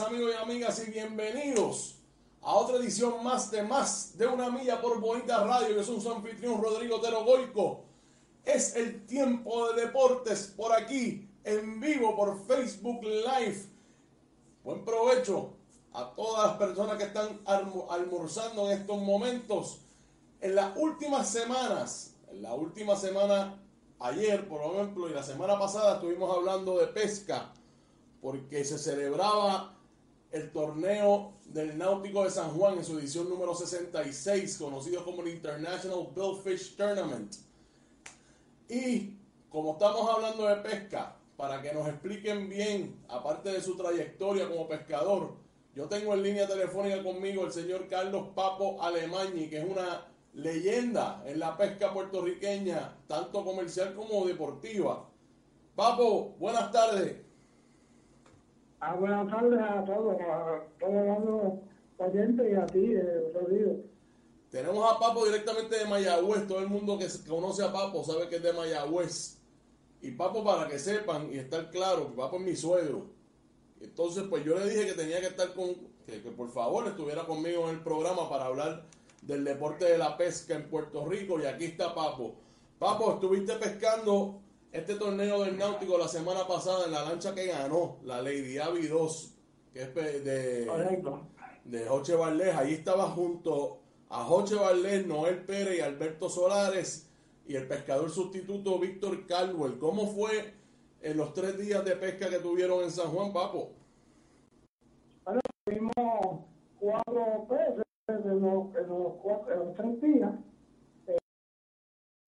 Amigos y amigas, y bienvenidos a otra edición más de Más de una Milla por Bonita Radio. Yo soy su anfitrión Rodrigo Terogoico. Es el tiempo de deportes por aquí, en vivo por Facebook Live. Buen provecho a todas las personas que están almorzando en estos momentos. En las últimas semanas, en la última semana, ayer por ejemplo, y la semana pasada estuvimos hablando de pesca, porque se celebraba el torneo del Náutico de San Juan en su edición número 66, conocido como el International Billfish Tournament. Y como estamos hablando de pesca, para que nos expliquen bien, aparte de su trayectoria como pescador, yo tengo en línea telefónica conmigo el señor Carlos Papo Alemañi, que es una leyenda en la pesca puertorriqueña, tanto comercial como deportiva. Papo, buenas tardes. Ah, buenas tardes a todos, a todos los oyentes y a ti, eh, Rodrigo. Tenemos a Papo directamente de Mayagüez. Todo el mundo que conoce a Papo sabe que es de Mayagüez. Y Papo, para que sepan y estar claro, que Papo es mi suegro. Entonces, pues yo le dije que tenía que estar con, que, por favor estuviera conmigo en el programa para hablar del deporte de la pesca en Puerto Rico. Y aquí está Papo. Papo, estuviste pescando este torneo del Náutico la semana pasada en la lancha que ganó, la Lady Avi 2, que es de, de Joche Valdés. Ahí estaba junto a Joche Valdés, Noel Pérez y Alberto Solares y el pescador sustituto Víctor Caldwell. ¿Cómo fue en los tres días de pesca que tuvieron en San Juan, Papo? Bueno, tuvimos cuatro peces en los, en los, cuatro, en los tres días.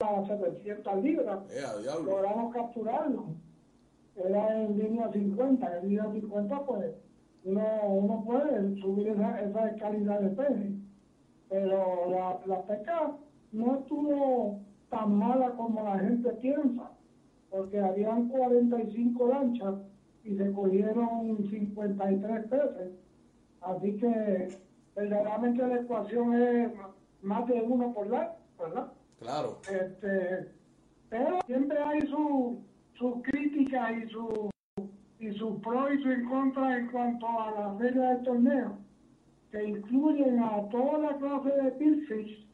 A 700 libras. Eh, logramos capturarlo. Era en línea 50. En línea 50, pues, uno, uno puede subir esa, esa calidad de peces. Pero la, la pesca no estuvo tan mala como la gente piensa porque habían 45 lanchas y se cogieron 53 peces. Así que verdaderamente la ecuación es más de uno por lado, ¿verdad? Claro. Este, pero siempre hay su, su crítica y su y su pro y su en contra en cuanto a la regla del torneo, que incluyen a toda la clase de pitfish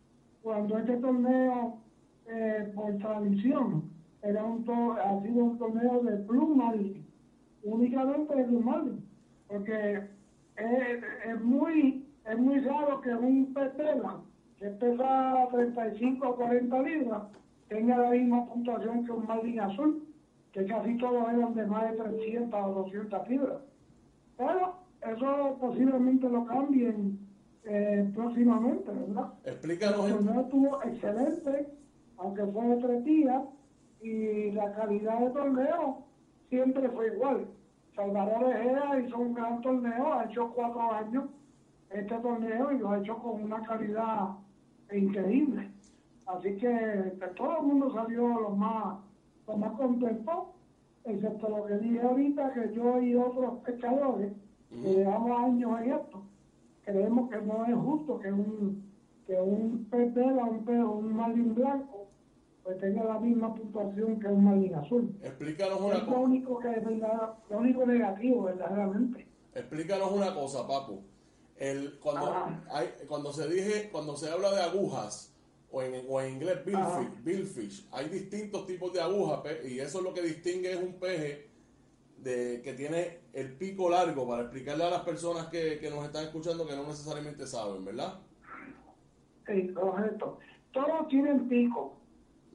cuando este torneo, eh, por tradición, era un ha sido un torneo de Blue únicamente de Blue porque es, muy es muy raro que un petela que pesa 35 o 40 libras tenga la misma puntuación que un Marlin azul, que casi todos eran de más de 300 o 200 libras. Pero eso posiblemente lo cambien eh, próximamente, ¿verdad? Explícanos. El torneo estuvo excelente, aunque fue de tres días y la calidad de torneo siempre fue igual. Salvador Ejea hizo un gran torneo, ha hecho cuatro años este torneo y lo ha hecho con una calidad increíble. Así que, todo el mundo salió lo más, lo más contento, excepto lo que dije ahorita, que yo y otros pescadores, que llevamos años en esto, creemos que no es justo que un, que un pez un, un marlin blanco, pues tenga la misma puntuación que un Marlin azul. Explícanos una cosa. Lo único que es lo único negativo, verdaderamente. Explícanos una cosa, Papu. El, cuando, hay, cuando se dije, cuando se habla de agujas, o en, o en inglés billfish, hay distintos tipos de agujas, y eso es lo que distingue es un peje de, que tiene el pico largo, para explicarle a las personas que, que nos están escuchando que no necesariamente saben, ¿verdad? Sí, correcto. Todos tienen pico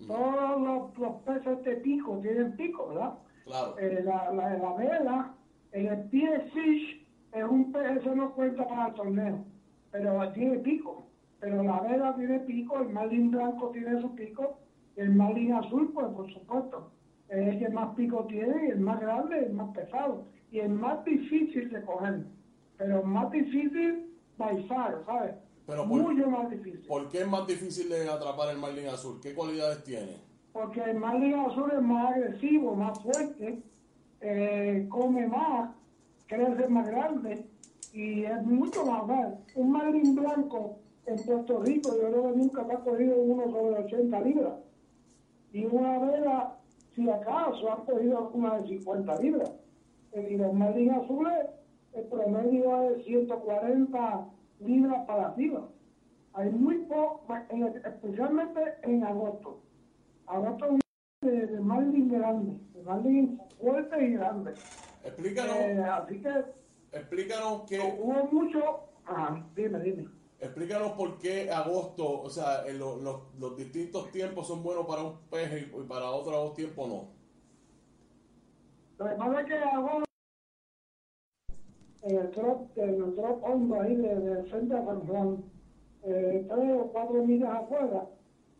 todos los, peces de pico tienen pico, ¿verdad? Claro. Eh, la, la, la, vela, el fish es un pez, eso no cuenta para el torneo, pero tiene pico. Pero la vela tiene pico, el marlin blanco tiene su pico, el marlin azul, pues por supuesto, es el que más pico tiene y el más grande, el más pesado. y es más difícil de coger, pero más difícil by far, ¿sabes? Pero por- Mucho más difícil. ¿Por qué es más difícil de atrapar el marlin azul? ¿Qué cualidades tiene? porque el marlin azul es más agresivo, más fuerte, eh, come más, crece más grande y es mucho más mal. Un marlin blanco en Puerto Rico yo creo que nunca ha cogido uno sobre 80 libras. Y una vela, si acaso, han cogido una de 50 libras. Y los marlin azules, el promedio es 140 libras para arriba. Hay muy poco, especialmente en agosto. Agosto de, de marlin grande, de marlin fuerte y grande. Explícanos, Eh, así que explícanos qué, hubo mucho... Ah, dime, dime. explícanos por qué agosto, o sea, en lo- los, los distintos tiempos son buenos para un pez y, para otros tiempos no. Lo que pasa es que agosto, en el drop, en el drop hondo ahí de, de frente a San Juan, eh, tres o cuatro millas afuera,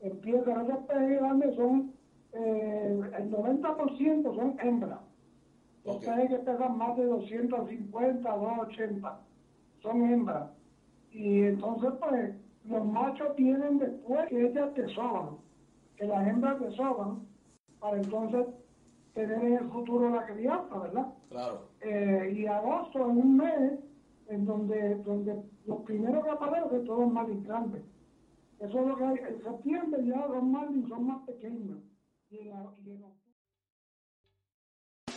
empiezan esos peces grandes, son eh, el 90% son hembras. Los Ok. peces que pesan más de 250, 280, son hembras. Y entonces, pues, los machos tienen después que ellas desoban, que las hembras desoban, para entonces tener en el futuro la crianza, ¿verdad? Claro. Eh, y agosto es un mes en donde, donde los primeros que aparecen son los marlins grandes. Eso es lo que hay. En septiembre ya los marlins son más pequeños. Y en, y en